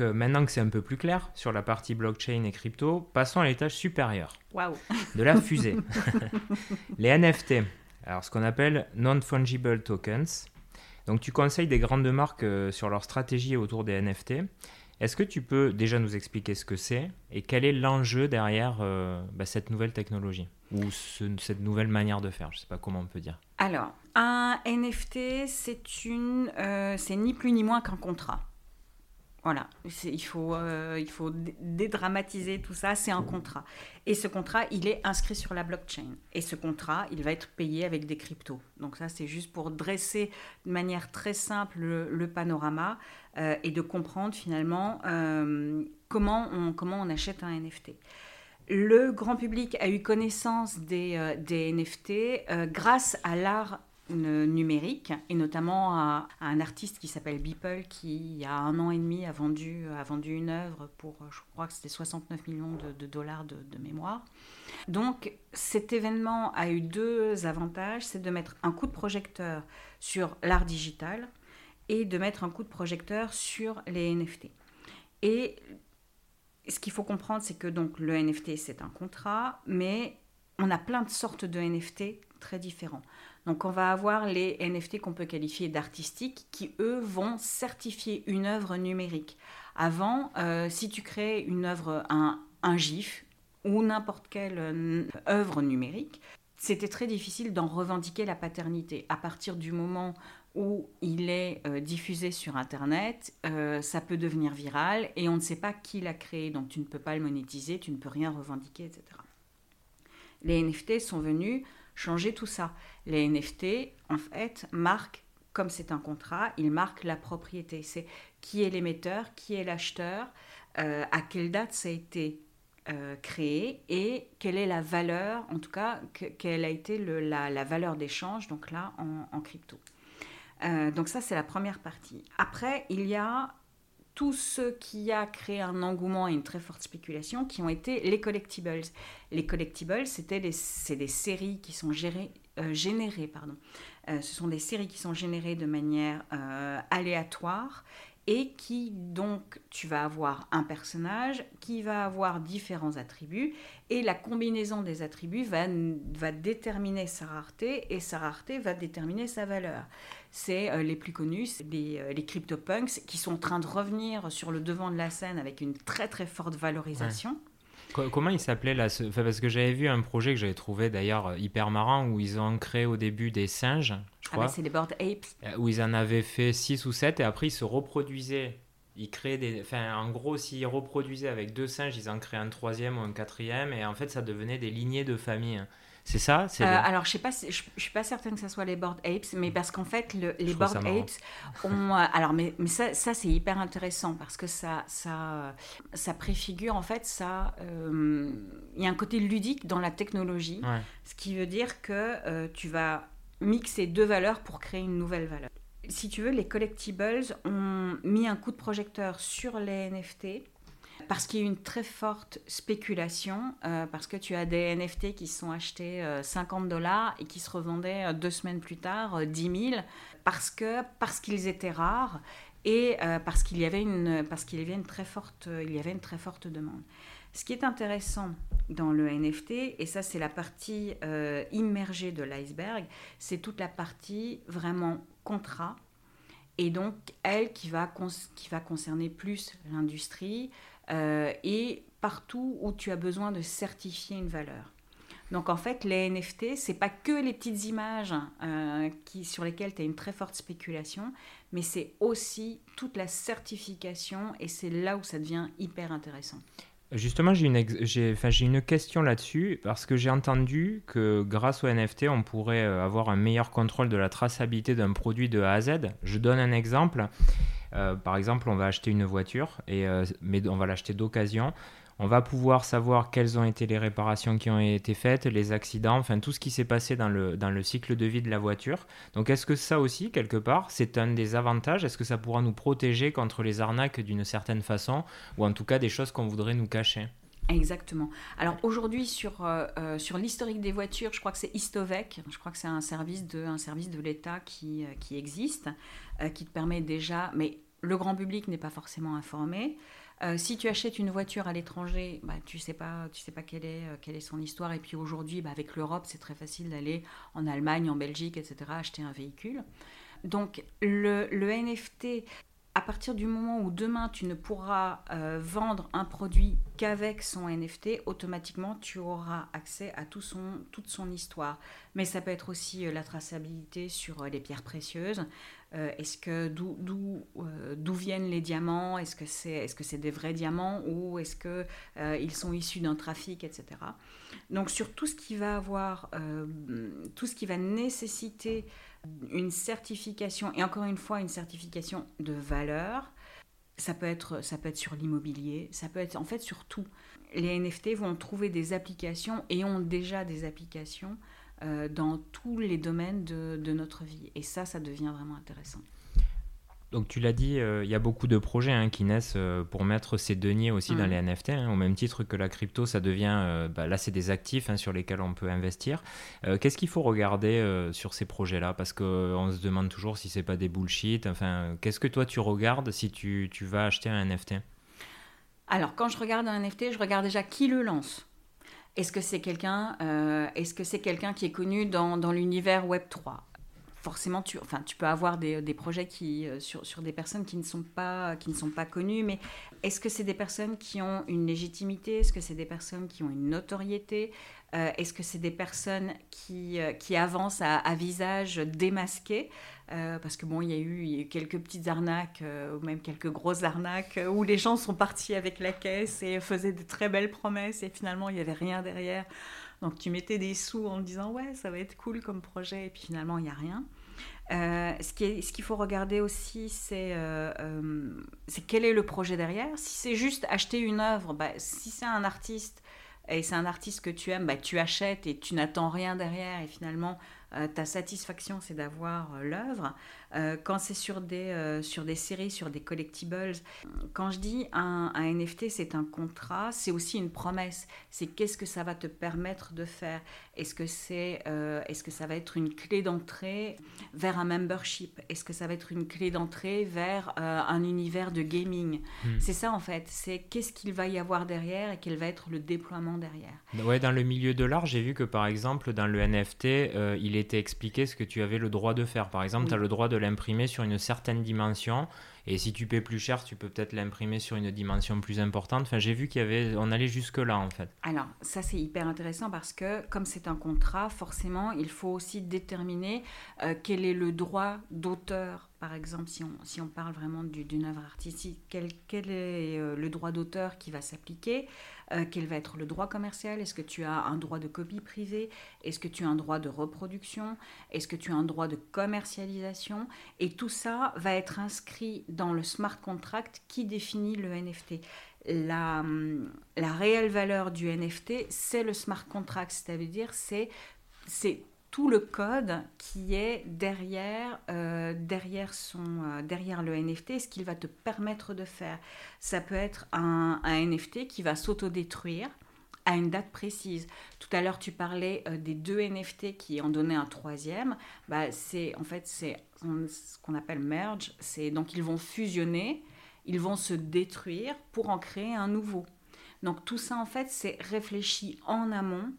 donc euh, maintenant que c'est un peu plus clair sur la partie blockchain et crypto, passons à l'étage supérieur de la fusée. les NFT, alors ce qu'on appelle non-fungible tokens. Donc tu conseilles des grandes marques euh, sur leur stratégie autour des NFT. Est-ce que tu peux déjà nous expliquer ce que c'est et quel est l'enjeu derrière euh, bah, cette nouvelle technologie ou cette nouvelle manière de faire? Je ne sais pas comment on peut dire. Alors, un NFT, c'est une, euh, c'est ni plus ni moins qu'un contrat. Voilà, il faut, euh, il faut dédramatiser tout ça, c'est un contrat. Et ce contrat, il est inscrit sur la blockchain. Et ce contrat, il va être payé avec des cryptos. Donc ça, c'est juste pour dresser de manière très simple le, panorama euh, et de comprendre finalement euh, comment, on, comment on achète un NFT. Le grand public a eu connaissance des, des NFT grâce à l'art numérique, et notamment à, un artiste qui s'appelle Beeple, qui, il y a un an et demi, a vendu, a vendu une œuvre pour, je crois que c'était 69 millions de, dollars de, mémoire. Donc cet événement a eu deux avantages, c'est de mettre un coup de projecteur sur l'art digital et de mettre un coup de projecteur sur les NFT. Et ce qu'il faut comprendre, c'est que donc le NFT, c'est un contrat, mais on a plein de sortes de NFT très différents. Donc on va avoir les NFT qu'on peut qualifier d'artistiques qui, eux, vont certifier une œuvre numérique. Avant, euh, si tu crées une œuvre, un, un GIF ou n'importe quelle euh, œuvre numérique, c'était très difficile d'en revendiquer la paternité. À partir du moment où il est euh, diffusé sur Internet, ça peut devenir viral et on ne sait pas qui l'a créé, donc tu ne peux pas le monétiser, tu ne peux rien revendiquer, etc. Les NFT sont venus changer tout ça. Les NFT, en fait, marquent, comme c'est un contrat, ils marquent la propriété. C'est qui est l'émetteur, qui est l'acheteur, euh, à quelle date ça a été euh, créé et quelle est la valeur, en tout cas, quelle a été la, valeur d'échange, donc là, en, crypto. Euh, donc ça, c'est la première partie. Après, il y a tout ce qui a créé un engouement et une très forte spéculation, qui ont été les collectibles. Les collectibles, c'était c'est des séries qui sont euh, générées, pardon. Euh, ce sont des séries qui sont générées de manière euh, aléatoire et qui donc tu vas avoir un personnage qui va avoir différents attributs et la combinaison des attributs va, va déterminer sa rareté et sa rareté va déterminer sa valeur. C'est euh, les plus connus, les, euh, les CryptoPunks qui sont en train de revenir sur le devant de la scène avec une très très forte valorisation. Comment il s'appelait là Parce que j'avais vu un projet que j'avais trouvé d'ailleurs euh, hyper marrant où ils ont créé au début des singes, je ah, crois. Ah c'est les Bored Apes. Euh, où ils en avaient fait 6 ou 7 et après ils se reproduisaient. Ils créaient des. Enfin, en gros, s'ils reproduisaient avec deux singes, ils en créaient un troisième ou un quatrième et en fait ça devenait des lignées de famille. C'est ça euh, Alors, je ne je, je, suis pas certaine que ce soit les Bored Apes, mais parce qu'en fait, les Bored Apes ont. Euh, alors, mais, mais ça, ça c'est hyper intéressant parce que ça, ça, ça préfigure, en fait, ça. Euh, il y a un côté ludique dans la technologie, ce qui veut dire que tu vas mixer deux valeurs pour créer une nouvelle valeur. Si tu veux, les collectibles ont mis un coup de projecteur sur les NFT parce qu'il y a une très forte spéculation, euh, parce que tu as des NFT qui sont achetés 50 euh, dollars et qui se revendaient euh, deux semaines plus tard 10 000, parce que parce qu'ils étaient rares et parce qu'il y avait une parce qu'il y avait une très forte il y avait une très forte demande. Ce qui est intéressant dans le NFT, et ça c'est la partie immergée de l'iceberg, c'est toute la partie vraiment contrat, et donc elle qui va, qui va concerner plus l'industrie, euh, et partout où tu as besoin de certifier une valeur. Donc en fait, les NFT, c'est pas que les petites images euh, qui, sur lesquelles tu as une très forte spéculation, mais c'est aussi toute la certification et c'est là où ça devient hyper intéressant. Justement, j'ai une, une question là-dessus parce que j'ai entendu que grâce aux NFT, on pourrait euh, avoir un meilleur contrôle de la traçabilité d'un produit de A à Z. Je donne un exemple. Euh, par exemple, on va acheter une voiture, et, euh, mais on va l'acheter d'occasion. On va pouvoir savoir quelles ont été les réparations qui ont été faites, les accidents, enfin tout ce qui s'est passé dans le, dans le cycle de vie de la voiture. Donc est-ce que ça aussi, quelque part, c'est un des avantages? Est-ce que ça pourra nous protéger contre les arnaques d'une certaine façon, ou en tout cas des choses qu'on voudrait nous cacher? Exactement. Alors aujourd'hui, sur, euh, sur l'historique des voitures, je crois que c'est Istovec, je crois que c'est un service de, de l'État qui, qui existe, qui te permet déjà, mais le grand public n'est pas forcément informé. Euh, si tu achètes une voiture à l'étranger, bah, tu sais pas, tu sais pas quelle est, euh, quelle est son histoire. Et puis aujourd'hui, bah, avec l'Europe, c'est très facile d'aller en Allemagne, en Belgique, etc., acheter un véhicule. Donc le NFT, à partir du moment où demain tu ne pourras euh, vendre un produit qu'avec son NFT, automatiquement tu auras accès à toute son histoire. Mais ça peut être aussi la traçabilité sur les pierres précieuses. Euh, est-ce que d'où euh, d'où viennent les diamants? Est-ce que c'est des vrais diamants? Ou est-ce que euh, ils sont issus d'un trafic, etc. Donc sur tout ce qui va avoir tout ce qui va nécessiter une certification et encore une fois une certification de valeur. Ça peut être ça peut être sur l'immobilier, ça peut être en fait sur tout. Les NFT vont trouver des applications et ont déjà des applications euh, dans tous les domaines de, notre vie. Et ça, ça devient vraiment intéressant. Donc tu l'as dit, euh, il y a beaucoup de projets hein, qui naissent euh, pour mettre ces deniers aussi dans les NFT, hein, au même titre que la crypto, ça devient, bah, là c'est des actifs hein, sur lesquels on peut investir. Qu'est-ce qu'il faut regarder sur ces projets-là? Parce qu'on se demande toujours si c'est pas des bullshit. Enfin, qu'est-ce que toi tu regardes si tu, tu vas acheter un NFT Alors quand je regarde un NFT, je regarde déjà qui le lance. Est-ce que c'est quelqu'un euh, est-ce que c'est quelqu'un qui est connu dans, l'univers Web 3 Forcément, tu, enfin, tu peux avoir des, projets qui, euh, sur, sur, des personnes qui ne, sont pas, qui ne connues, mais est-ce que c'est des personnes qui ont une légitimité? Est-ce que c'est des personnes qui ont une notoriété? Euh, Est-ce que c'est des personnes qui, avancent à visage démasqué? Euh, parce que bon, il y, a eu, quelques petites arnaques, euh, ou même quelques grosses arnaques, euh, où les gens sont partis avec la caisse et faisaient de très belles promesses, et finalement, il n'y avait rien derrière. Donc tu mettais des sous en disant, ouais, ça va être cool comme projet, et puis finalement, il n'y a rien. ce qu'il ce qu'il faut regarder aussi, c'est quel est le projet derrière. Si c'est juste acheter une œuvre, bah, si c'est un artiste et c'est un artiste que tu aimes, bah, tu achètes et tu n'attends rien derrière et finalement euh, ta satisfaction, c'est d'avoir euh, l'œuvre. Euh, quand c'est sur, des sur des séries, sur des collectibles, quand je dis un, un NFT, c'est un contrat, c'est aussi une promesse. C'est qu'est-ce que ça va te permettre de faire? Est-ce que, c'est, est-ce que ça va être une clé d'entrée vers un membership? Est-ce que ça va être une clé d'entrée vers un univers de gaming? Hmm. C'est ça en fait. C'est qu'est-ce qu'il va y avoir derrière et quel va être le déploiement derrière. Ouais, dans le milieu de l'art, j'ai vu que par exemple, dans le NFT, il est était expliqué ce que tu avais le droit de faire. Par exemple, tu as le droit de l'imprimer sur une certaine dimension. Et si tu paies plus cher, tu peux peut-être l'imprimer sur une dimension plus importante. Enfin, j'ai vu qu'il y avait, on allait jusque là en fait. Alors, ça c'est hyper intéressant parce que comme c'est un contrat, forcément, il faut aussi déterminer euh, quel est le droit d'auteur par exemple, si on, si on parle vraiment d'une œuvre artistique, quel, quel est euh, le droit d'auteur qui va s'appliquer? Euh, Quel va être le droit commercial? Est-ce que tu as un droit de copie privée? Est-ce que tu as un droit de reproduction? Est-ce que tu as un droit de commercialisation? Et tout ça va être inscrit dans le smart contract qui définit le NFT. La, la réelle valeur du NFT, c'est le smart contract, c'est-à-dire c'est c'est tout le code qui est derrière, euh, derrière, son, euh, derrière le NFT, ce qu'il va te permettre de faire. Ça peut être un, NFT qui va s'autodétruire à une date précise. Tout à l'heure, tu parlais euh, des deux NFT qui en donnaient un troisième. Bah, c'est en fait c'est ce qu'on appelle merge. C'est donc ils vont fusionner, ils vont se détruire pour en créer un nouveau. Donc tout ça en fait c'est réfléchi en amont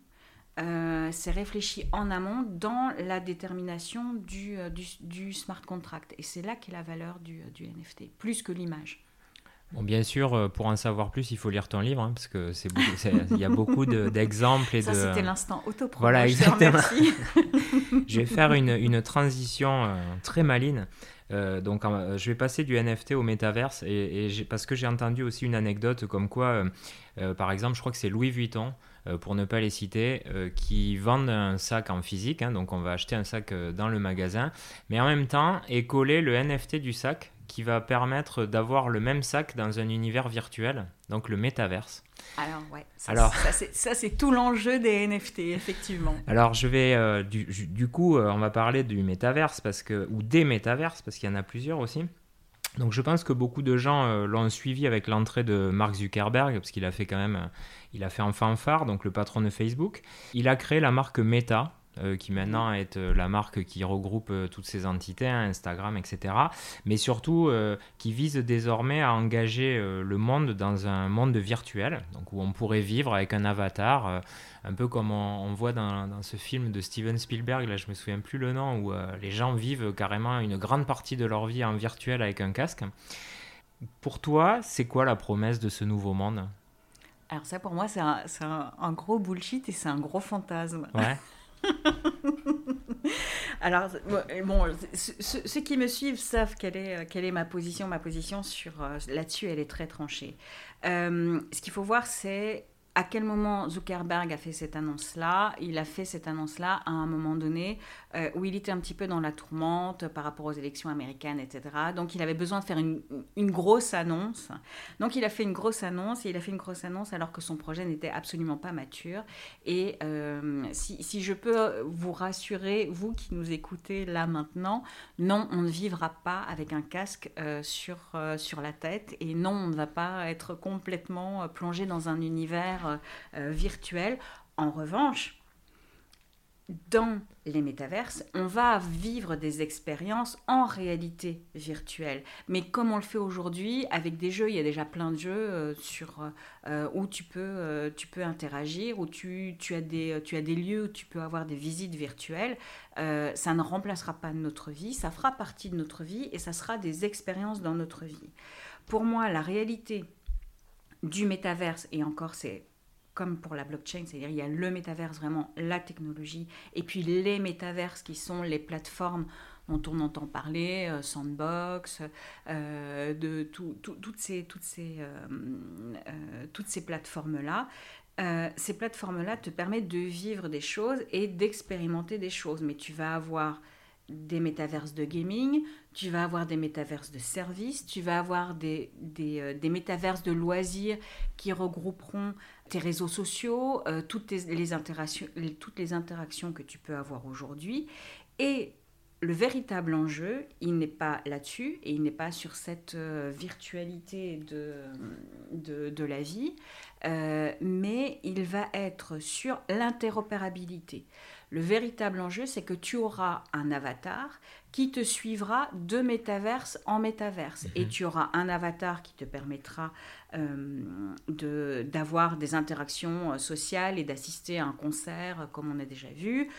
euh, c'est réfléchi en amont dans la détermination du, euh, du, smart contract. Et c'est là qu'est la valeur du, euh, du NFT, plus que l'image. Bon, bien sûr, pour en savoir plus, il faut lire ton livre, hein, parce que c'est il y a beaucoup d'exemples et Ça, de. c'était l'instant auto Voilà, exactement. je vais faire une, une transition très maline. donc, je vais passer du NFT au métaverse, et, et parce que j'ai entendu aussi une anecdote comme quoi, par exemple, je crois que c'est Louis Vuitton pour ne pas les citer, euh, qui vendent un sac en physique, hein, donc on va acheter un sac euh, dans le magasin, mais en même temps est collé le NFT du sac qui va permettre d'avoir le même sac dans un univers virtuel, donc le métaverse. Alors, ouais, ça, Alors, ça c'est tout l'enjeu des NFT, effectivement. Alors, je vais, du, du, coup, on va parler du métaverse, parce que, ou des métaverses, parce qu'il y en a plusieurs aussi. Donc je pense que beaucoup de gens euh, l'ont suivi avec l'entrée de Mark Zuckerberg, parce qu'il a fait quand même, euh, il a fait un fanfare, donc le patron de Facebook. Il a créé la marque Meta, euh, qui maintenant est euh, la marque qui regroupe euh, toutes ces entités, hein, Instagram, etc. Mais surtout qui vise désormais à engager le monde dans un monde virtuel, donc où on pourrait vivre avec un avatar, un peu comme on, voit dans, dans, ce film de Steven Spielberg, là je me souviens plus le nom, où les gens vivent carrément une grande partie de leur vie en virtuel avec un casque. Pour toi, c'est quoi la promesse de ce nouveau monde? Alors ça, pour moi, c'est un, un, gros bullshit et c'est un gros fantasme. Ouais. Alors, bon, ceux, qui me suivent savent quelle est, quelle est ma position. Ma position sur euh, là-dessus, elle est très tranchée. Euh, ce qu'il faut voir, c'est à quel moment Zuckerberg a fait cette annonce-là Il a fait cette annonce-là à un moment donné euh, où il était un petit peu dans la tourmente par rapport aux élections américaines, etc. Donc il avait besoin de faire une, grosse annonce. Donc il a fait une grosse annonce et il a fait une grosse annonce alors que son projet n'était absolument pas mature. Et euh, si, si, je peux vous rassurer, vous qui nous écoutez là maintenant, non, on ne vivra pas avec un casque euh, sur, sur la tête et non, on ne va pas être complètement plongé dans un univers virtuel. En revanche, dans les métaverses, on va vivre des expériences en réalité virtuelle. Mais comme on le fait aujourd'hui avec des jeux, il y a déjà plein de jeux euh, sur, euh, où tu peux, euh, tu peux interagir, où tu, tu, as des, tu as des lieux où tu peux avoir des visites virtuelles. ça ne remplacera pas notre vie, ça fera partie de notre vie et ça sera des expériences dans notre vie. Pour moi, la réalité du métaverse, et encore c'est comme pour la blockchain, c'est-à-dire il y a le métaverse, vraiment la technologie, et puis les métaverses qui sont les plateformes dont on entend parler, euh, Sandbox, euh, de toutes ces, toutes ces, euh, toutes ces plateformes-là. ces plateformes-là te permettent de vivre des choses et d'expérimenter des choses, mais tu vas avoir des métaverses de gaming, tu vas avoir des métaverses de services, tu vas avoir des, des, des métaverses de loisirs qui regrouperont tes réseaux sociaux, euh, toutes, les interactions, toutes les interactions que tu peux avoir aujourd'hui. Et le véritable enjeu, il n'est pas là-dessus et il n'est pas sur cette euh, virtualité de, de, la vie, euh, mais il va être sur l'interopérabilité. Le véritable enjeu, c'est que tu auras un avatar qui te suivra de métaverse en métaverse. Et mhm. tu auras un avatar qui te permettra euh, d'avoir des interactions euh, sociales et d'assister à un concert, euh, comme on a déjà vu.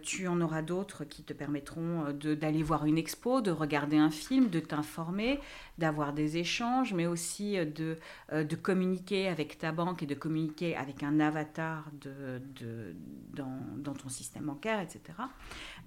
tu en auras d'autres qui te permettront d'aller voir une expo, de regarder un film, de t'informer, d'avoir des échanges, mais aussi de, de communiquer avec ta banque et de communiquer avec un avatar de, de dans, dans, ton système bancaire, etc.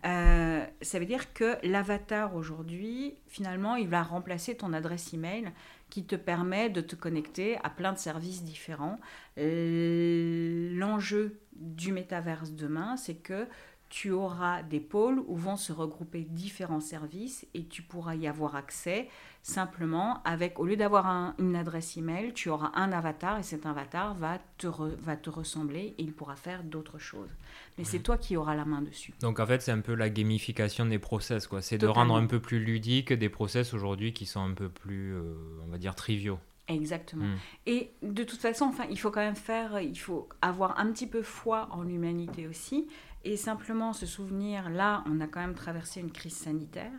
ça veut dire que l'avatar aujourd'hui, finalement, il va remplacer ton adresse email qui te permet de te connecter à plein de services différents. L'enjeu du métaverse demain, c'est que tu auras des pôles où vont se regrouper différents services et tu pourras y avoir accès simplement avec, au lieu d'avoir une adresse email, tu auras un avatar et cet avatar va te, va te ressembler et il pourra faire d'autres choses. Mais c'est toi qui auras la main dessus. Donc en fait, c'est un peu la gamification des process, quoi. C'est de rendre un peu plus ludique des process aujourd'hui qui sont un peu plus, euh, on va dire, triviaux. Exactement. Hmm. Et de toute façon, enfin, il faut quand même faire, il faut avoir un petit peu foi en l'humanité aussi et simplement se souvenir, là, on a quand même traversé une crise sanitaire.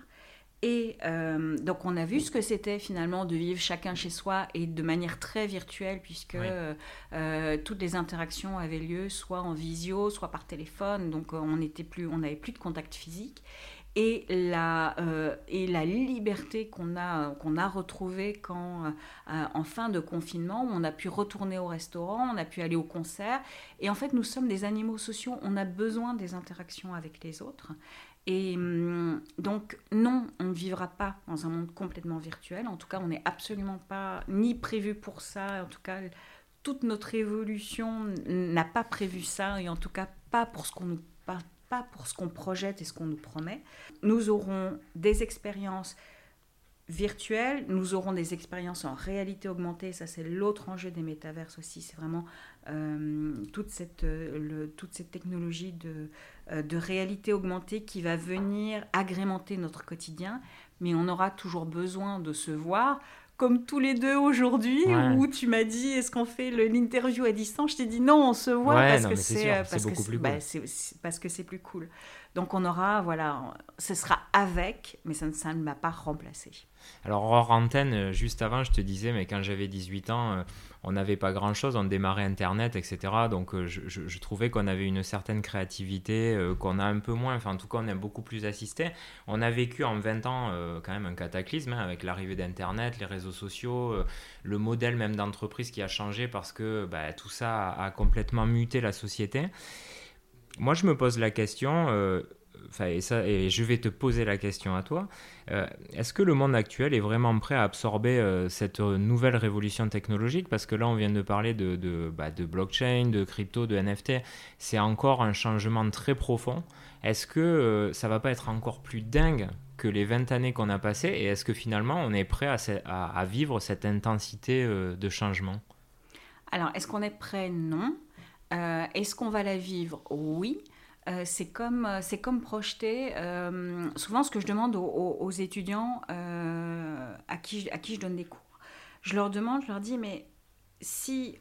Et euh, donc on a vu ce que c'était finalement de vivre chacun chez soi et de manière très virtuelle puisque euh, toutes les interactions avaient lieu soit en visio, soit par téléphone. Donc on n'était plus, on n'avait plus de contact physique et la, euh, et la liberté qu'on a, qu'on a retrouvée quand, euh, en fin de confinement, on a pu retourner au restaurant, on a pu aller au concert. Et en fait, nous sommes des animaux sociaux, on a besoin des interactions avec les autres. Et hum, donc, non, on ne vivra pas dans un monde complètement virtuel. En tout cas, on n'est absolument pas ni prévu pour ça. En tout cas, toute notre évolution n'a pas prévu ça, et en tout cas pas pour ce qu'on nous pas pour ce qu'on projette et ce qu'on nous promet. Nous aurons des expériences virtuelles, nous aurons des expériences en réalité augmentée, ça c'est l'autre enjeu des métaverses aussi, c'est vraiment euh, toute, cette, euh, toute cette technologie de, euh, de réalité augmentée qui va venir agrémenter notre quotidien, mais on aura toujours besoin de se voir comme tous les deux aujourd'hui, où tu m'as dit est-ce qu'on fait l'interview à distance? Je t'ai dit non, on se voit parce, que c'est, parce, que bah, parce que c'est plus cool. Donc on aura, voilà, ce sera avec, mais ça, ne m'a pas remplacé. Alors hors antenne, euh, juste avant, je te disais, mais quand j'avais 18 ans, euh, on n'avait pas grand-chose, on démarrait Internet, etc. Donc euh, je, trouvais qu'on avait une certaine créativité, qu'on a un peu moins, enfin en tout cas on a beaucoup plus assisté. On a vécu en 20 ans quand même un cataclysme hein, avec l'arrivée d'Internet, les réseaux sociaux, le modèle même d'entreprise qui a changé parce que bah, tout ça a complètement muté la société moi, je me pose la question, euh, et, ça, et je vais te poser la question à toi. Euh, est-ce que le monde actuel est vraiment prêt à absorber euh, cette nouvelle révolution technologique? Parce que là, on vient de parler de, de, bah, blockchain, de crypto, de NFT. C'est encore un changement très profond. Est-ce que ça va pas être encore plus dingue que les 20 années qu'on a passées? Et est-ce que finalement, on est prêt à, à vivre cette intensité de changement? Alors, est-ce qu'on est prêt? Non. Euh, est-ce qu'on va la vivre? Oui. Euh, c'est comme, euh, comme projeter. souvent, ce que je demande aux, étudiants à, qui, à qui je donne des cours, je leur demande, je leur dis, mais si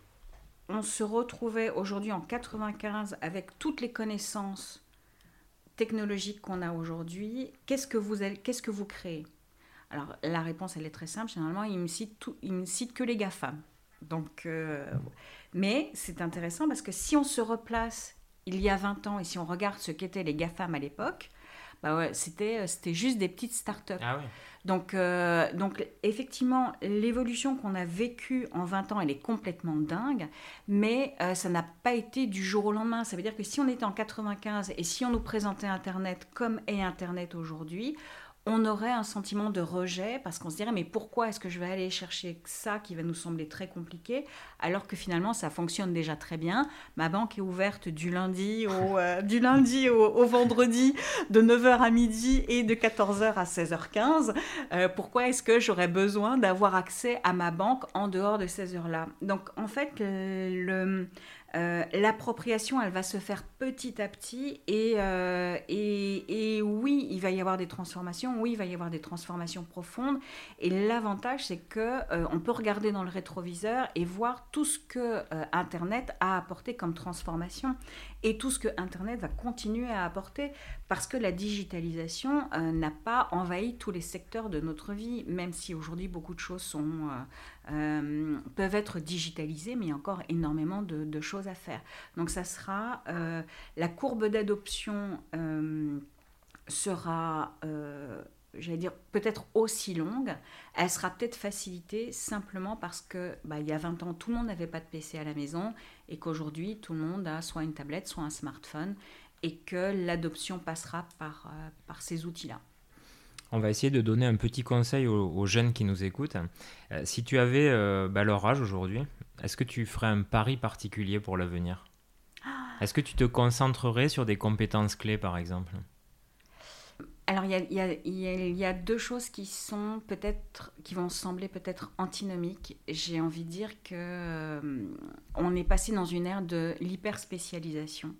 on se retrouvait aujourd'hui en 95 avec toutes les connaissances technologiques qu'on a aujourd'hui, qu'est-ce que vous, qu'est-ce que vous créez? Alors, la réponse, elle est très simple. Généralement, ils me me citent que les GAFAM. Donc, mais c'est intéressant parce que si on se replace il y a 20 ans et si on regarde ce qu'étaient les GAFAM à l'époque, bah ouais, c'était, euh, c'était juste des petites startups. Ah donc, euh, donc, effectivement, l'évolution qu'on a vécue en 20 ans, elle est complètement dingue, mais euh, ça n'a pas été du jour au lendemain. Ça veut dire que si on était en 95 et si on nous présentait Internet comme est Internet aujourd'hui, on aurait un sentiment de rejet parce qu'on se dirait mais pourquoi est-ce que je vais aller chercher ça qui va nous sembler très compliqué alors que finalement ça fonctionne déjà très bien. Ma banque est ouverte du lundi au, euh, du lundi au, vendredi de 9h à midi et de 14h à 16h15. Euh, pourquoi est-ce que j'aurais besoin d'avoir accès à ma banque en dehors de ces heures-là? Donc en fait le euh, l'appropriation, elle va se faire petit à petit euh, et, et, oui, il va y avoir des transformations, oui, il va y avoir des transformations profondes. Et l'avantage, c'est que euh, on peut regarder dans le rétroviseur et voir tout ce que Internet a apporté comme transformation et tout ce que Internet va continuer à apporter parce que la digitalisation n'a pas envahi tous les secteurs de notre vie, même si aujourd'hui beaucoup de choses sont euh, peuvent être digitalisées, mais il y a encore énormément de, choses à faire. Donc ça sera, euh, la courbe d'adoption euh, sera, j'allais dire, peut-être aussi longue, elle sera peut-être facilitée simplement parce que bah, il y a 20 ans, tout le monde n'avait pas de PC à la maison et qu'aujourd'hui, tout le monde a soit une tablette, soit un smartphone et que l'adoption passera par, par ces outils-là. On va essayer de donner un petit conseil aux, jeunes qui nous écoutent. Euh, si tu avais euh, bah, leur âge aujourd'hui, est-ce que tu ferais un pari particulier pour l'avenir? Est-ce que tu te concentrerais sur des compétences clés, par exemple? Alors, il y, a, deux choses qui sont peut-être, qui vont sembler peut-être antinomiques. J'ai envie de dire que euh, on est passé dans une ère de l'hyperspécialisation.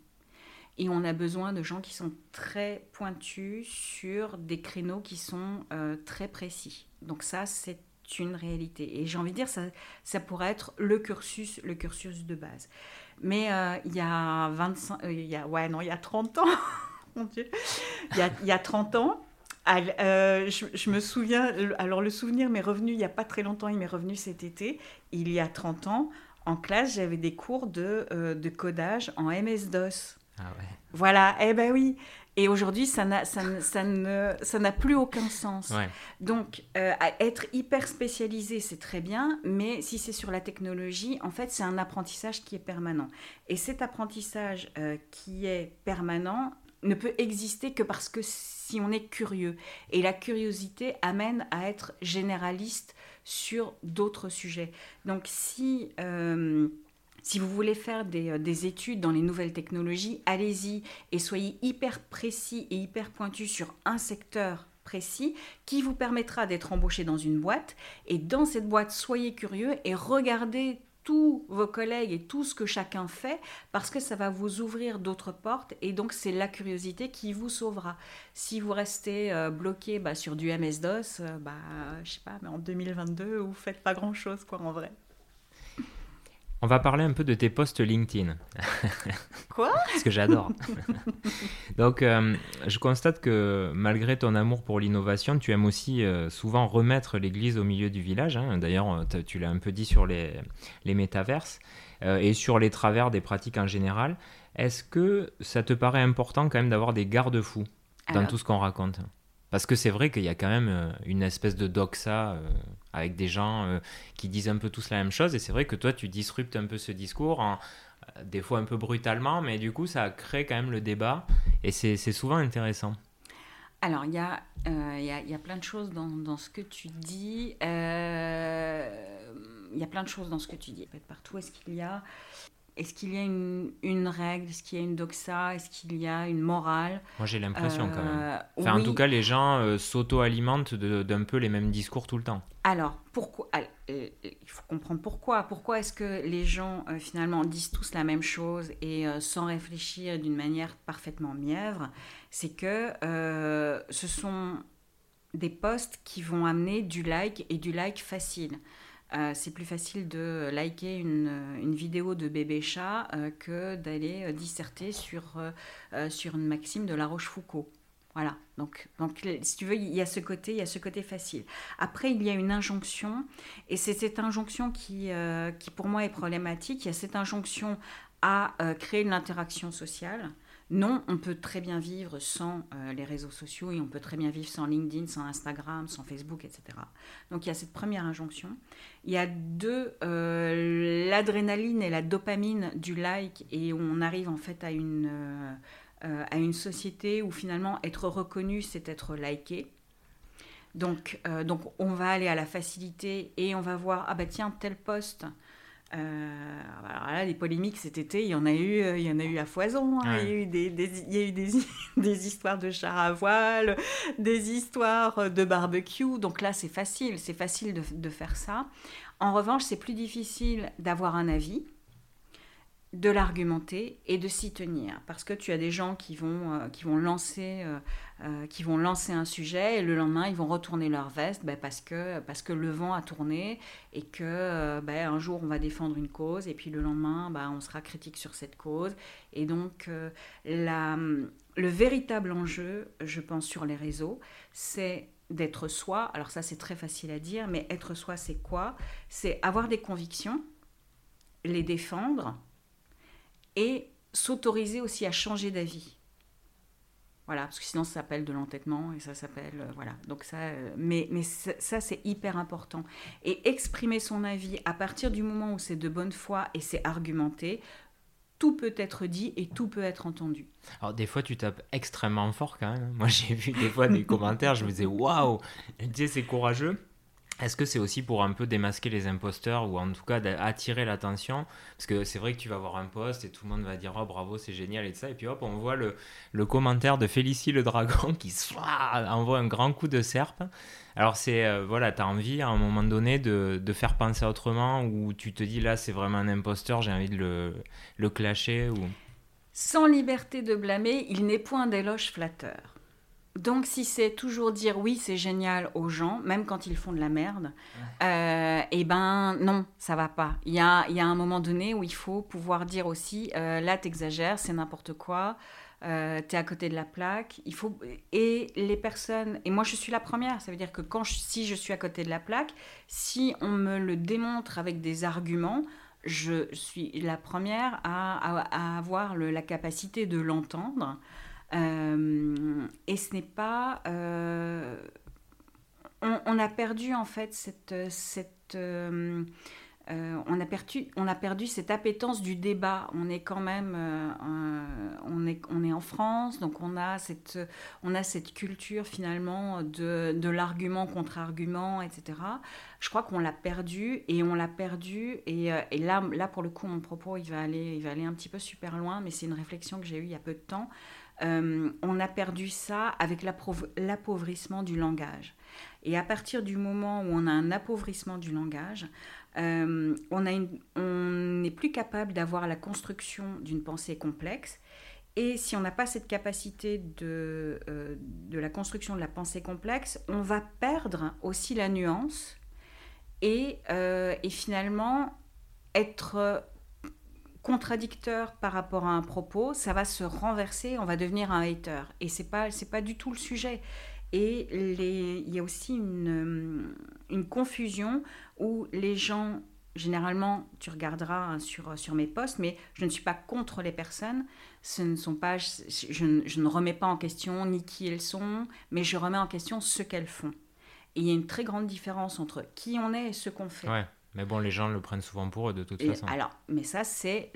Et on a besoin de gens qui sont très pointus sur des créneaux qui sont euh, très précis. Donc ça, c'est une réalité. Et j'ai envie de dire, ça, ça pourrait être le cursus, le cursus de base. Mais euh, il y a 25, euh, il y a, ouais, non, il y a 30 ans, mon Dieu, il y a, il y a 30 ans, je, je, me souviens, alors le souvenir m'est revenu il n'y a pas très longtemps, il m'est revenu cet été, il y a 30 ans, en classe, j'avais des cours de, de codage en MS-DOS. Ah voilà, eh ben oui. Et aujourd'hui, ça n'a ça, ça plus aucun sens. Donc, euh, être hyper spécialisé, c'est très bien, mais si c'est sur la technologie, en fait, c'est un apprentissage qui est permanent. Et cet apprentissage euh, qui est permanent ne peut exister que parce que si on est curieux. Et la curiosité amène à être généraliste sur d'autres sujets. Donc, si... Euh, si vous voulez faire euh, des, études dans les nouvelles technologies, allez-y et soyez hyper précis et hyper pointu sur un secteur précis qui vous permettra d'être embauché dans une boîte. Et dans cette boîte, soyez curieux et regardez tous vos collègues et tout ce que chacun fait parce que ça va vous ouvrir d'autres portes et donc c'est la curiosité qui vous sauvera. Si vous restez euh, bloqué bah, sur du MS-DOS, euh, bah, je sais pas, mais en 2022, vous faites pas grand-chose quoi en vrai. On va parler un peu de tes posts LinkedIn. Quoi? Ce que j'adore. Donc, euh, je constate que malgré ton amour pour l'innovation, tu aimes aussi euh, souvent remettre l'église au milieu du village. Hein. D'ailleurs, euh, tu l'as un peu dit sur les, les métaverses et sur les travers des pratiques en général. Est-ce que ça te paraît important quand même d'avoir des garde-fous dans tout ce qu'on raconte? Parce que c'est vrai qu'il y a quand même une espèce de doxa avec des gens euh, qui disent un peu tous la même chose. Et c'est vrai que toi, tu disruptes un peu ce discours, des fois un peu brutalement, mais du coup, ça crée quand même le débat. Et c'est souvent intéressant. Alors, il y, a, a, y a plein de choses dans, dans ce que tu dis. Il y a plein de choses dans ce que tu dis. Partout, est-ce qu'il y a est-ce qu'il y a une, une règle? Est-ce qu'il y a une doxa? Est-ce qu'il y a une morale? Moi, j'ai l'impression quand même. Euh, enfin, En tout cas, les gens euh, s'auto-alimentent d'un peu les mêmes discours tout le temps. Alors, pourquoi euh, Il faut comprendre pourquoi. Pourquoi est-ce que les gens, finalement, disent tous la même chose et sans réfléchir d'une manière parfaitement mièvre? C'est que ce sont des posts qui vont amener du like et du like facile. Euh, c'est plus facile de liker une, une vidéo de bébé chat euh, que d'aller euh, disserter sur, sur une maxime de La Rochefoucauld. Voilà, donc, donc si tu veux, il y a ce côté, il y a ce côté facile. Après, il y a une injonction, et c'est cette injonction qui, qui pour moi est problématique. Il y a cette injonction à créer une interaction sociale. Non, on peut très bien vivre sans euh, les réseaux sociaux et on peut très bien vivre sans LinkedIn, sans Instagram, sans Facebook, etc. Donc il y a cette première injonction. Il y a deux, euh, l'adrénaline et la dopamine du like et on arrive en fait à une, euh, société où finalement être reconnu, c'est être liké. Donc, donc on va aller à la facilité et on va voir, ah bah tiens, tel poste euh, alors là, les polémiques cet été, il y en a eu, euh, il y en a eu à foison. Hein. Il y a eu des, il y a eu des, des, histoires de char à voile, des histoires de barbecue. Donc là, c'est facile, c'est facile de, de, faire ça. En revanche, c'est plus difficile d'avoir un avis de l'argumenter et de s'y tenir. Parce que tu as des gens qui vont, euh, qui vont, lancer, euh, euh, qui vont lancer un sujet et le lendemain, ils vont retourner leur veste ben, parce, que, parce que le vent a tourné et que ben, un jour, on va défendre une cause et puis le lendemain, ben, on sera critique sur cette cause. Et donc, la, le véritable enjeu, je pense, sur les réseaux, c'est d'être soi. Alors ça, c'est très facile à dire, mais être soi, c'est quoi? C'est avoir des convictions, les défendre, et s'autoriser aussi à changer d'avis. Voilà, parce que sinon ça s'appelle de l'entêtement et ça s'appelle euh, voilà. Donc ça, euh, mais mais ça, c'est hyper important. Et exprimer son avis à partir du moment où c'est de bonne foi et c'est argumenté, tout peut être dit et tout peut être entendu. Alors des fois tu tapes extrêmement fort quand même. Moi j'ai vu des fois des commentaires, je me disais waouh, sais c'est courageux. Est-ce que c'est aussi pour un peu démasquer les imposteurs ou en tout cas attirer l'attention? Parce que c'est vrai que tu vas voir un post et tout le monde va dire oh bravo c'est génial et tout ça et puis hop on voit le, le commentaire de Félicie le dragon qui envoie un grand coup de serpe. Alors c'est euh, voilà tu as envie à un moment donné de, de, faire penser autrement ou tu te dis là c'est vraiment un imposteur j'ai envie de le, le clasher ou... Sans liberté de blâmer il n'est point d'éloge flatteur. Donc, si c'est toujours dire oui, c'est génial aux gens, même quand ils font de la merde, euh, eh ben non, ça va pas. Il y a, y a un moment donné où il faut pouvoir dire aussi euh, là, t'exagères, c'est n'importe quoi, euh, t'es à côté de la plaque. Il faut et les personnes et moi je suis la première. Ça veut dire que quand si je suis à côté de la plaque, si on me le démontre avec des arguments, je suis la première à, avoir la capacité de l'entendre. Euh, et ce n'est pas... Euh, on, a perdu en fait cette... cette euh, on, a perdu, on a perdu cette appétence du débat. On est quand même, on, est, on est en France, donc on a cette, on a cette culture finalement de, l'argument contre argument, etc. Je crois qu'on l'a perdu et on l'a perdu. Et, et, là, là, pour le coup, mon propos, il va aller, il va aller un petit peu super loin, mais c'est une réflexion que j'ai eue il y a peu de temps. Euh, on a perdu ça avec l'appauvrissement du langage. Et à partir du moment où on a un appauvrissement du langage, on, a on n'est plus capable d'avoir la construction d'une pensée complexe. Et si on n'a pas cette capacité de, de la construction de la pensée complexe, on va perdre aussi la nuance et finalement être contradicteur par rapport à un propos, ça va se renverser, on va devenir un hater. Et c'est pas c'est pas du tout le sujet. Et les, il y a aussi une, une confusion où les gens, généralement, tu regarderas sur, sur mes posts, mais je ne suis pas contre les personnes. Ce ne sont pas, je, je, ne remets pas en question ni qui elles sont, mais je remets en question ce qu'elles font. Et il y a une très grande différence entre qui on est et ce qu'on fait. Mais bon, les gens le prennent souvent pour eux de toute façon. Alors, mais ça c'est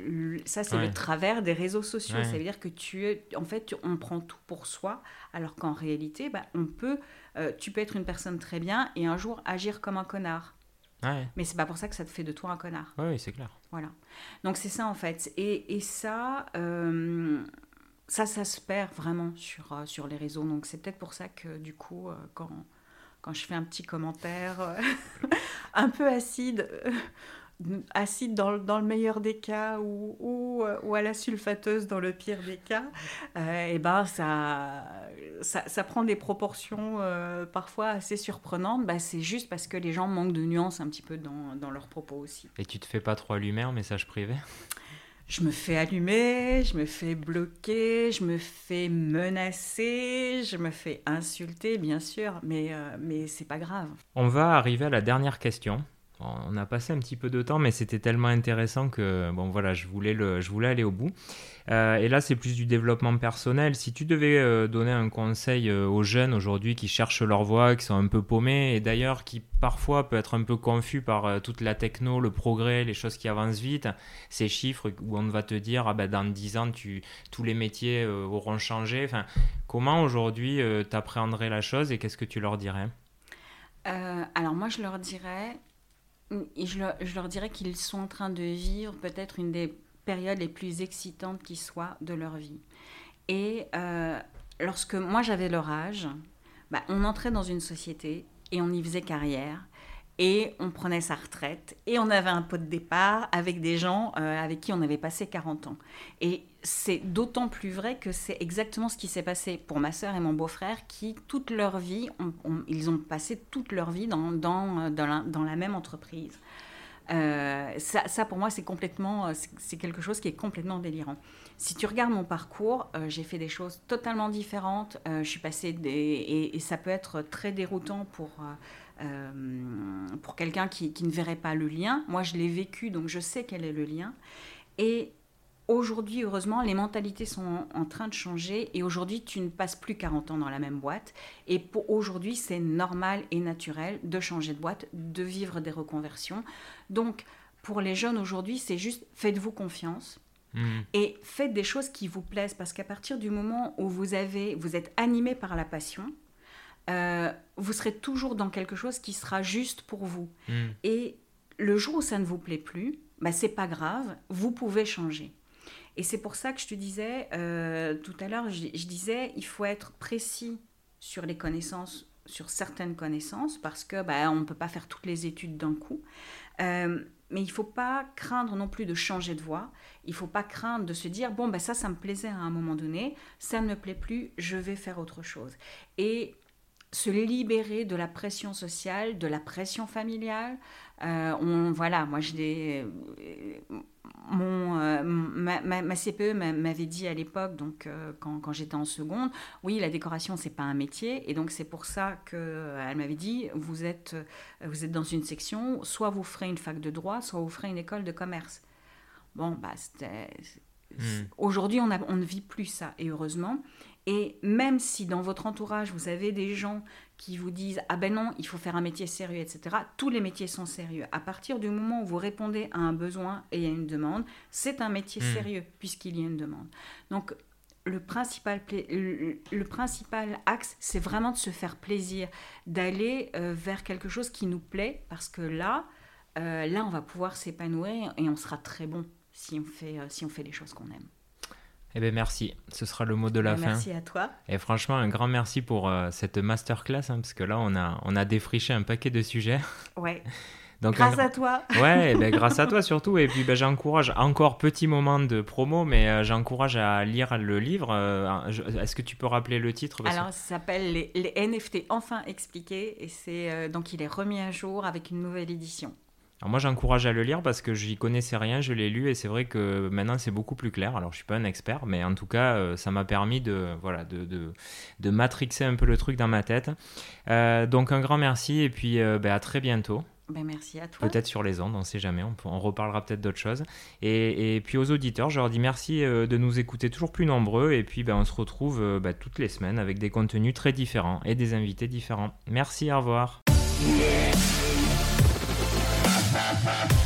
ça c'est le travers des réseaux sociaux. Ça veut dire que tu es, en fait, on prend tout pour soi, alors qu'en réalité, bah, on peut, euh, tu peux être une personne très bien et un jour agir comme un connard. Ouais. Mais c'est pas pour ça que ça te fait de toi un connard. Oui, c'est clair. Voilà. Donc c'est ça en fait. Et, et ça, euh, ça, ça se perd vraiment sur, euh, sur les réseaux. Donc c'est peut-être pour ça que du coup, quand quand je fais un petit commentaire euh, un peu acide, euh, acide dans, le meilleur des cas euh, ou, à la sulfateuse dans le pire des cas, et ben ça, ça, prend des proportions parfois assez surprenantes. Bah, c'est juste parce que les gens manquent de nuances un petit peu dans, dans leurs propos aussi. Et tu te fais pas trop allumer en message privé? Je me fais allumer, je me fais bloquer, je me fais menacer, je me fais insulter, bien sûr, mais, euh, mais c'est pas grave. On va arriver à la dernière question. On a passé un petit peu de temps, mais c'était tellement intéressant que bon voilà, je voulais, le, je voulais aller au bout. Euh, et là, c'est plus du développement personnel. Si tu devais euh, donner un conseil euh, aux jeunes aujourd'hui qui cherchent leur voie, qui sont un peu paumés, et d'ailleurs qui parfois peut être un peu confus par toute la techno, le progrès, les choses qui avancent vite, ces chiffres où on va te dire ah ben, dans 10 ans tu, tous les métiers auront changé. Enfin, comment aujourd'hui tu appréhenderais la chose et qu'est-ce que tu leur dirais? Alors moi je leur dirais je leur, je leur dirais qu'ils sont en train de vivre peut-être une des périodes les plus excitantes qui soient de leur vie. Et euh, lorsque moi j'avais leur âge, bah, on entrait dans une société et on y faisait carrière et on prenait sa retraite et on avait un pot de départ avec des gens euh, avec qui on avait passé 40 ans. Et c'est d'autant plus vrai que c'est exactement ce qui s'est passé pour ma sœur et mon beau-frère qui, toute leur vie, ils ont passé toute leur vie dans, dans, la, dans la, même entreprise. Euh, ça, pour moi, c'est complètement, c'est quelque chose qui est complètement délirant. Si tu regardes mon parcours, euh, j'ai fait des choses totalement différentes. je suis passée des, et, ça peut être très déroutant pour euh, pour quelqu'un qui, ne verrait pas le lien. Moi, je l'ai vécu, donc je sais quel est le lien. Et aujourd'hui, heureusement, les mentalités sont en, train de changer. Et aujourd'hui, tu ne passes plus 40 ans dans la même boîte. Et pour aujourd'hui, c'est normal et naturel de changer de boîte, de vivre des reconversions. Donc, pour les jeunes aujourd'hui, c'est juste faites-vous confiance. Mmh. Et faites des choses qui vous plaisent parce qu'à partir du moment où vous avez, vous êtes animé par la passion, euh, vous serez toujours dans quelque chose qui sera juste pour vous. Hmm. Et le jour où ça ne vous plaît plus, bah, c'est pas grave, vous pouvez changer. Et c'est pour ça que je te disais euh, tout à l'heure, je, disais, il faut être précis sur les connaissances, sur certaines connaissances, parce que bah, on ne peut pas faire toutes les études d'un coup. Euh, mais il ne faut pas craindre non plus de changer de voie. Il ne faut pas craindre de se dire bon bah ça ça me plaisait à un moment donné, ça ne me plaît plus, je vais faire autre chose. Et se libérer de la pression sociale, de la pression familiale. Euh, on, voilà, moi, je l'ai. Euh, mon, euh, ma, ma, CPE m'avait dit à l'époque, donc quand, quand j'étais en seconde, oui, la décoration c'est pas un métier, et donc c'est pour ça que elle m'avait dit, vous êtes, vous êtes dans une section, soit vous ferez une fac de droit, soit vous ferez une école de commerce. Bon, bah, hmm. Aujourd'hui, on, on ne vit plus ça, et heureusement. Et même si dans votre entourage, vous avez des gens qui vous disent Ah ben non, il faut faire un métier sérieux, etc., tous les métiers sont sérieux. À partir du moment où vous répondez à un besoin et à une demande, c'est un métier hmm. sérieux, puisqu'il y a une demande. Donc, le principal, le, principal axe, c'est vraiment de se faire plaisir, d'aller euh, vers quelque chose qui nous plaît, parce que là, euh, là, on va pouvoir s'épanouir et on sera très bon si on fait, euh, si on fait les choses qu'on aime. Eh bien, merci. Ce sera le mot de la ben, fin. Merci à toi. Et franchement, un grand merci pour euh, cette masterclass, hein, parce que là, on a, on a défriché un paquet de sujets. Ouais. Donc, grâce à toi. Ouais, ben, grâce à toi surtout. Et puis ben, j'encourage, encore petit moment de promo, mais euh, j'encourage à lire le livre. Euh, est-ce que tu peux rappeler le titre? Alors, ça s'appelle les, les, NFT enfin expliqués. Et c'est donc il est remis à jour avec une nouvelle édition. Alors moi j'encourage à le lire parce que j'y connaissais rien, je l'ai lu et c'est vrai que maintenant c'est beaucoup plus clair. Alors je suis pas un expert, mais en tout cas ça m'a permis de voilà de, de, de, matrixer un peu le truc dans ma tête. donc un grand merci et puis ben, à très bientôt. Ben, merci à toi. Peut-être sur les ondes, on ne sait jamais, on, reparlera peut-être d'autres choses. Et, puis aux auditeurs, je leur dis merci euh, de nous écouter toujours plus nombreux. Et puis ben, on se retrouve euh, ben, toutes les semaines avec des contenus très différents et des invités différents. Merci, au revoir. ha ha ha